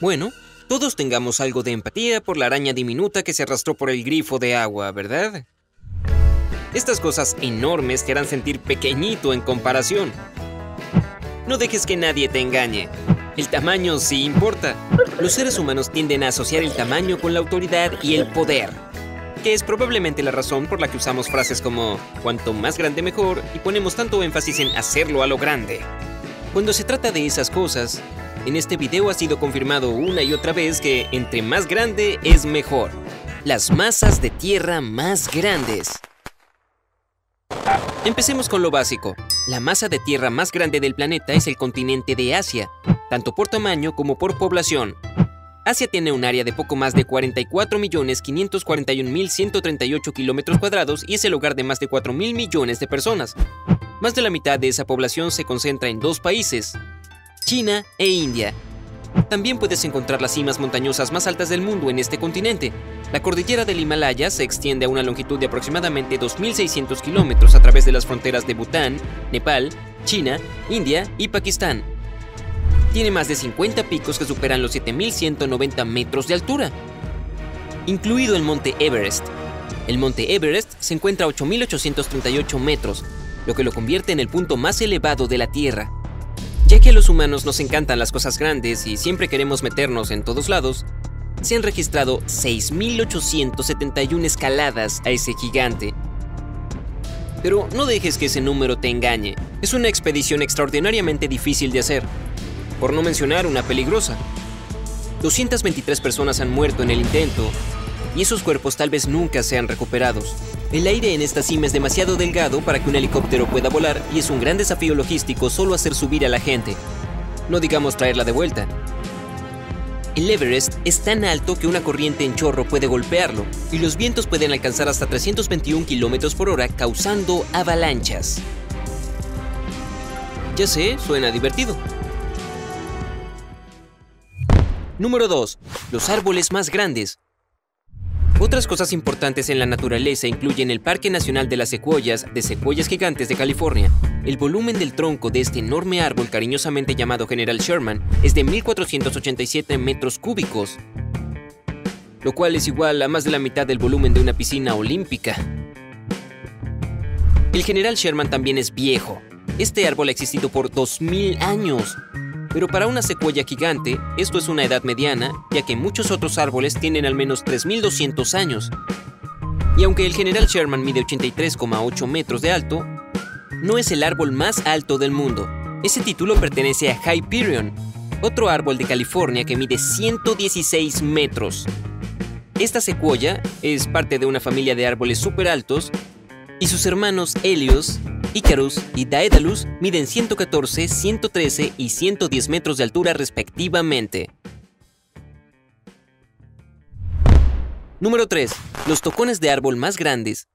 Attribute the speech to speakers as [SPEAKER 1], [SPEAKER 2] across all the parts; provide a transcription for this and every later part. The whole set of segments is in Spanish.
[SPEAKER 1] Bueno, todos tengamos algo de empatía por la araña diminuta que se arrastró por el grifo de agua, ¿verdad? Estas cosas enormes te harán sentir pequeñito en comparación. No dejes que nadie te engañe. El tamaño sí importa. Los seres humanos tienden a asociar el tamaño con la autoridad y el poder, que es probablemente la razón por la que usamos frases como cuanto más grande mejor y ponemos tanto énfasis en hacerlo a lo grande. Cuando se trata de esas cosas, en este video ha sido confirmado una y otra vez que entre más grande es mejor. Las masas de tierra más grandes. Empecemos con lo básico. La masa de tierra más grande del planeta es el continente de Asia, tanto por tamaño como por población. Asia tiene un área de poco más de 44.541.138 kilómetros cuadrados y es el hogar de más de 4.000 millones de personas. Más de la mitad de esa población se concentra en dos países, China e India. También puedes encontrar las cimas montañosas más altas del mundo en este continente. La cordillera del Himalaya se extiende a una longitud de aproximadamente 2.600 kilómetros a través de las fronteras de Bután, Nepal, China, India y Pakistán. Tiene más de 50 picos que superan los 7.190 metros de altura, incluido el monte Everest. El monte Everest se encuentra a 8.838 metros, lo que lo convierte en el punto más elevado de la Tierra. Ya que a los humanos nos encantan las cosas grandes y siempre queremos meternos en todos lados, se han registrado 6.871 escaladas a ese gigante. Pero no dejes que ese número te engañe. Es una expedición extraordinariamente difícil de hacer, por no mencionar una peligrosa. 223 personas han muerto en el intento, y esos cuerpos tal vez nunca sean recuperados. El aire en esta cima es demasiado delgado para que un helicóptero pueda volar y es un gran desafío logístico solo hacer subir a la gente. No digamos traerla de vuelta. El Everest es tan alto que una corriente en chorro puede golpearlo y los vientos pueden alcanzar hasta 321 km por hora causando avalanchas. Ya sé, suena divertido. Número 2. Los árboles más grandes. Otras cosas importantes en la naturaleza incluyen el Parque Nacional de las Secuoyas de Secuoyas Gigantes de California. El volumen del tronco de este enorme árbol cariñosamente llamado General Sherman es de 1.487 metros cúbicos, lo cual es igual a más de la mitad del volumen de una piscina olímpica. El General Sherman también es viejo. Este árbol ha existido por 2.000 años pero para una secuoya gigante, esto es una edad mediana, ya que muchos otros árboles tienen al menos 3.200 años. Y aunque el General Sherman mide 83,8 metros de alto, no es el árbol más alto del mundo. Ese título pertenece a Hyperion, otro árbol de California que mide 116 metros. Esta secuoya es parte de una familia de árboles súper altos y sus hermanos Helios, Icarus y Daedalus miden 114, 113 y 110 metros de altura respectivamente. Número 3. Los tocones de árbol más grandes.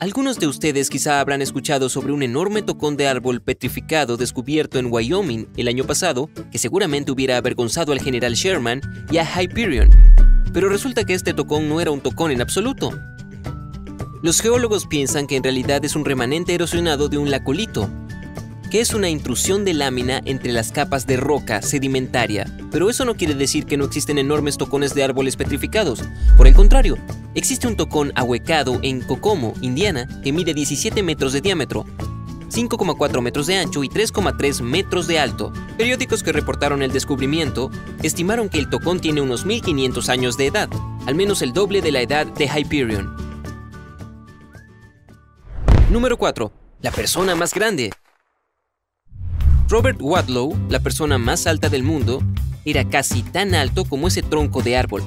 [SPEAKER 1] Algunos de ustedes quizá habrán escuchado sobre un enorme tocón de árbol petrificado descubierto en Wyoming el año pasado, que seguramente hubiera avergonzado al general Sherman y a Hyperion. Pero resulta que este tocón no era un tocón en absoluto. Los geólogos piensan que en realidad es un remanente erosionado de un lacolito, que es una intrusión de lámina entre las capas de roca sedimentaria. Pero eso no quiere decir que no existen enormes tocones de árboles petrificados. Por el contrario, existe un tocón ahuecado en Kokomo, Indiana, que mide 17 metros de diámetro. 5,4 metros de ancho y 3,3 metros de alto. Periódicos que reportaron el descubrimiento estimaron que el tocón tiene unos 1500 años de edad, al menos el doble de la edad de Hyperion. Número 4. La persona más grande. Robert Wadlow, la persona más alta del mundo, era casi tan alto como ese tronco de árbol.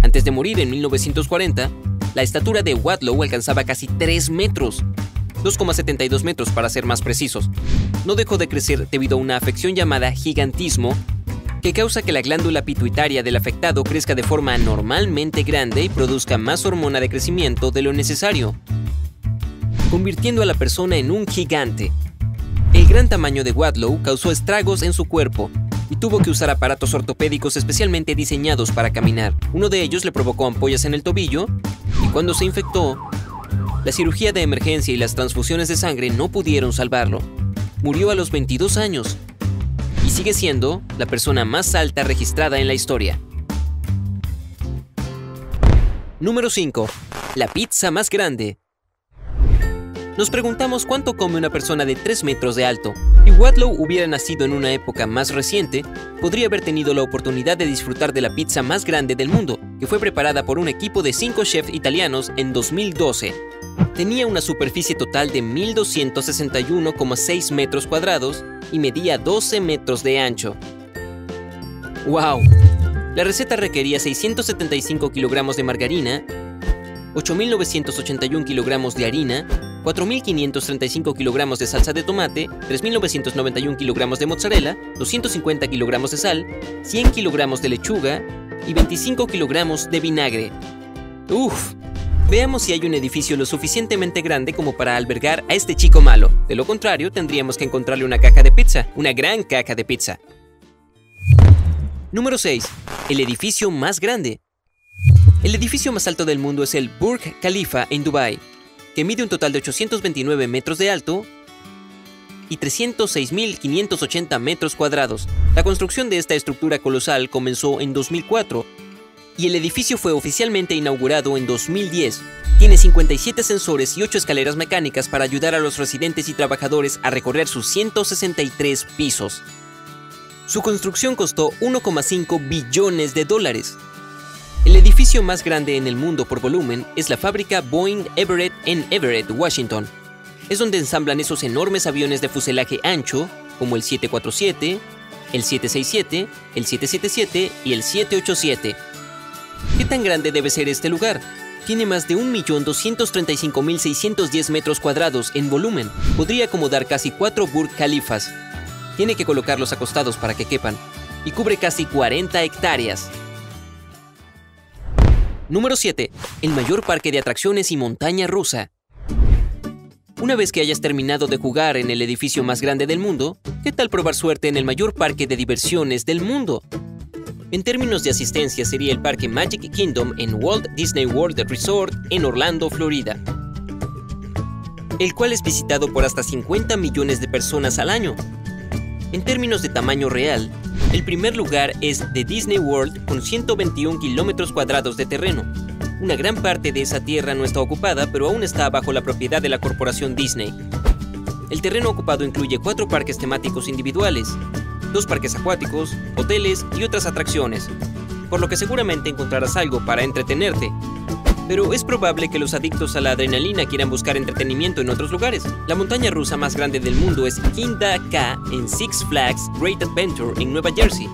[SPEAKER 1] Antes de morir en 1940, la estatura de Wadlow alcanzaba casi 3 metros, 2,72 metros para ser más precisos. No dejó de crecer debido a una afección llamada gigantismo, que causa que la glándula pituitaria del afectado crezca de forma anormalmente grande y produzca más hormona de crecimiento de lo necesario, convirtiendo a la persona en un gigante. El gran tamaño de Wadlow causó estragos en su cuerpo y tuvo que usar aparatos ortopédicos especialmente diseñados para caminar. Uno de ellos le provocó ampollas en el tobillo y cuando se infectó, la cirugía de emergencia y las transfusiones de sangre no pudieron salvarlo. Murió a los 22 años y sigue siendo la persona más alta registrada en la historia. Número 5. La pizza más grande. Nos preguntamos cuánto come una persona de 3 metros de alto. Si Wadlow hubiera nacido en una época más reciente, podría haber tenido la oportunidad de disfrutar de la pizza más grande del mundo, que fue preparada por un equipo de 5 chefs italianos en 2012. Tenía una superficie total de 1.261,6 metros cuadrados y medía 12 metros de ancho. ¡Wow! La receta requería 675 kilogramos de margarina, 8.981 kilogramos de harina, 4.535 kilogramos de salsa de tomate, 3.991 kilogramos de mozzarella, 250 kilogramos de sal, 100 kilogramos de lechuga y 25 kilogramos de vinagre. ¡Uf! Veamos si hay un edificio lo suficientemente grande como para albergar a este chico malo. De lo contrario, tendríamos que encontrarle una caja de pizza, una gran caja de pizza. Número 6. El edificio más grande. El edificio más alto del mundo es el Burj Khalifa en Dubái, mide un total de 829 metros de alto y 306.580 metros cuadrados. La construcción de esta estructura colosal comenzó en 2004 y el edificio fue oficialmente inaugurado en 2010. Tiene 57 sensores y 8 escaleras mecánicas para ayudar a los residentes y trabajadores a recorrer sus 163 pisos. Su construcción costó 1,5 billones de dólares. El edificio más grande en el mundo por volumen es la fábrica Boeing Everett en Everett, Washington. Es donde ensamblan esos enormes aviones de fuselaje ancho, como el 747, el 767, el 777 y el 787 ¿Qué tan grande debe ser este lugar? Tiene más de 1.235.610 metros cuadrados en volumen. Podría acomodar casi 4 Burj Khalifas. Tiene que colocarlos acostados para que quepan. Y cubre casi 40 hectáreas. Número 7. El mayor parque de atracciones y montaña rusa. Una vez que hayas terminado de jugar en el edificio más grande del mundo, ¿qué tal probar suerte en el mayor parque de diversiones del mundo? En términos de asistencia sería el parque Magic Kingdom en Walt Disney World Resort en Orlando, Florida, el cual es visitado por hasta 50 millones de personas al año. En términos de tamaño real, el primer lugar es The Disney World con 121 kilómetros cuadrados de terreno. Una gran parte de esa tierra no está ocupada, pero aún está bajo la propiedad de la corporación Disney. El terreno ocupado incluye cuatro parques temáticos individuales, dos parques acuáticos, hoteles y otras atracciones, por lo que seguramente encontrarás algo para entretenerte. Pero es probable que los adictos a la adrenalina quieran buscar entretenimiento en otros lugares. La montaña rusa más grande del mundo es Kinda K en Six Flags Great Adventure en Nueva Jersey.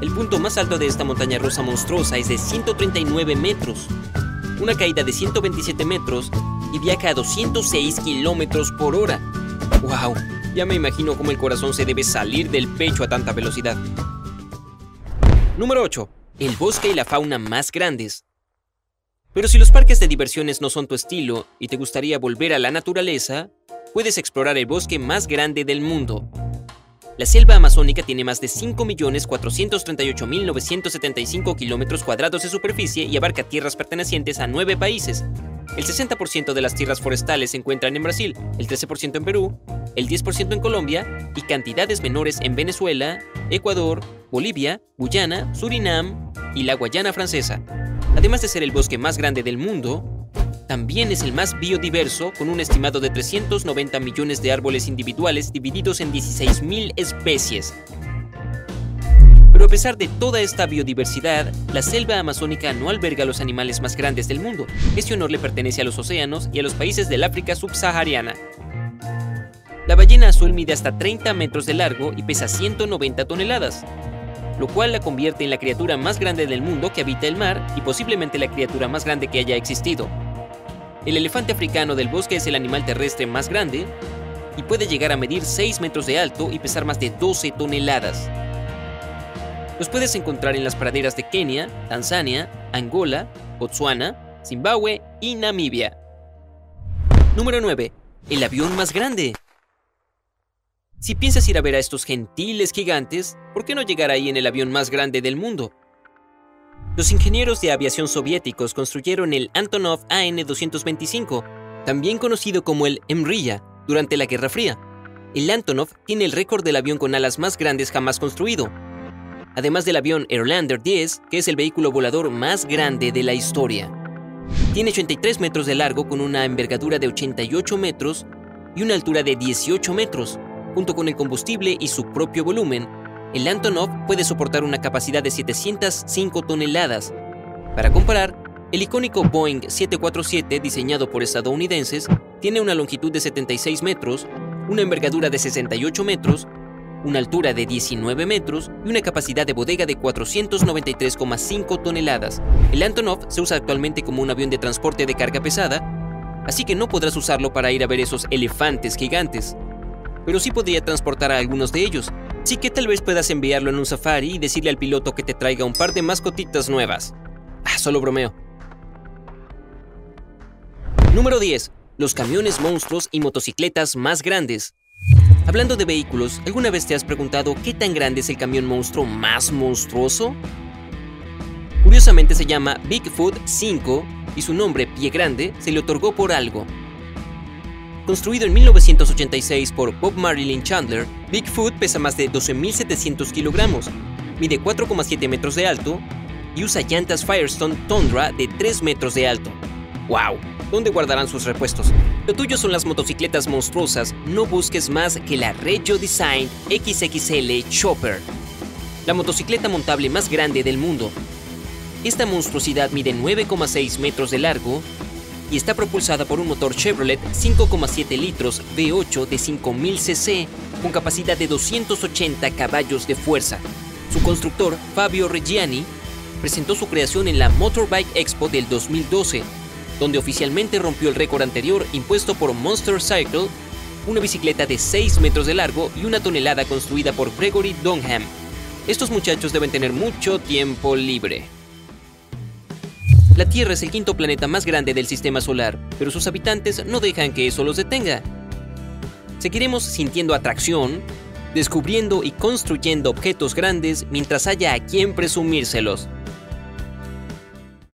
[SPEAKER 1] El punto más alto de esta montaña rusa monstruosa es de 139 metros, una caída de 127 metros y viaja a 206 kilómetros por hora. ¡Wow! Ya me imagino cómo el corazón se debe salir del pecho a tanta velocidad. Número 8. El bosque y la fauna más grandes. Pero si los parques de diversiones no son tu estilo y te gustaría volver a la naturaleza, puedes explorar el bosque más grande del mundo. La selva amazónica tiene más de 5.438.975 kilómetros cuadrados de superficie y abarca tierras pertenecientes a nueve países, el 60% de las tierras forestales se encuentran en Brasil, el 13% en Perú, el 10% en Colombia y cantidades menores en Venezuela, Ecuador, Bolivia, Guyana, Surinam y la Guayana francesa. Además de ser el bosque más grande del mundo, también es el más biodiverso, con un estimado de 390 millones de árboles individuales divididos en 16.000 especies. Pero a pesar de toda esta biodiversidad, la selva amazónica no alberga los animales más grandes del mundo. Este honor le pertenece a los océanos y a los países del África subsahariana. La ballena azul mide hasta 30 metros de largo y pesa 190 toneladas, lo cual la convierte en la criatura más grande del mundo que habita el mar y posiblemente la criatura más grande que haya existido. El elefante africano del bosque es el animal terrestre más grande y puede llegar a medir 6 metros de alto y pesar más de 12 toneladas. Los puedes encontrar en las praderas de Kenia, Tanzania, Angola, Botswana, Zimbabue y Namibia. Número 9. El avión más grande. Si piensas ir a ver a estos gentiles gigantes, ¿por qué no llegar ahí en el avión más grande del mundo? Los ingenieros de aviación soviéticos construyeron el Antonov AN-225, también conocido como el Emrya, durante la Guerra Fría. El Antonov tiene el récord del avión con alas más grandes jamás construido, además del avión Airlander 10, que es el vehículo volador más grande de la historia. Tiene 83 metros de largo con una envergadura de 88 metros y una altura de 18 metros. Junto con el combustible y su propio volumen, el Antonov puede soportar una capacidad de 705 toneladas. Para comparar, el icónico Boeing 747, diseñado por estadounidenses, tiene una longitud de 76 metros, una envergadura de 68 metros, una altura de 19 metros y una capacidad de bodega de 493,5 toneladas. El Antonov se usa actualmente como un avión de transporte de carga pesada, así que no podrás usarlo para ir a ver esos elefantes gigantes pero sí podría transportar a algunos de ellos, así que tal vez puedas enviarlo en un safari y decirle al piloto que te traiga un par de mascotitas nuevas. Ah, solo bromeo. Número 10. Los camiones monstruos y motocicletas más grandes. Hablando de vehículos, ¿alguna vez te has preguntado qué tan grande es el camión monstruo más monstruoso? Curiosamente se llama Bigfoot 5 y su nombre, Pie Grande, se le otorgó por algo, Construido en 1986 por Bob Marilyn Chandler, Bigfoot pesa más de 12.700 kilogramos, mide 4,7 metros de alto y usa llantas Firestone Tundra de 3 metros de alto. ¡Wow! ¿Dónde guardarán sus repuestos? Lo tuyo son las motocicletas monstruosas, no busques más que la Regio Design XXL Chopper, la motocicleta montable más grande del mundo. Esta monstruosidad mide 9,6 metros de largo y está propulsada por un motor Chevrolet 5,7 litros V8 de 5000 cc con capacidad de 280 caballos de fuerza. Su constructor, Fabio Reggiani, presentó su creación en la Motorbike Expo del 2012, donde oficialmente rompió el récord anterior impuesto por Monster Cycle, una bicicleta de 6 metros de largo y una tonelada construida por Gregory Donham. Estos muchachos deben tener mucho tiempo libre. La Tierra es el quinto planeta más grande del sistema solar, pero sus habitantes no dejan que eso los detenga. Seguiremos sintiendo atracción, descubriendo y construyendo objetos grandes mientras haya a quien presumírselos.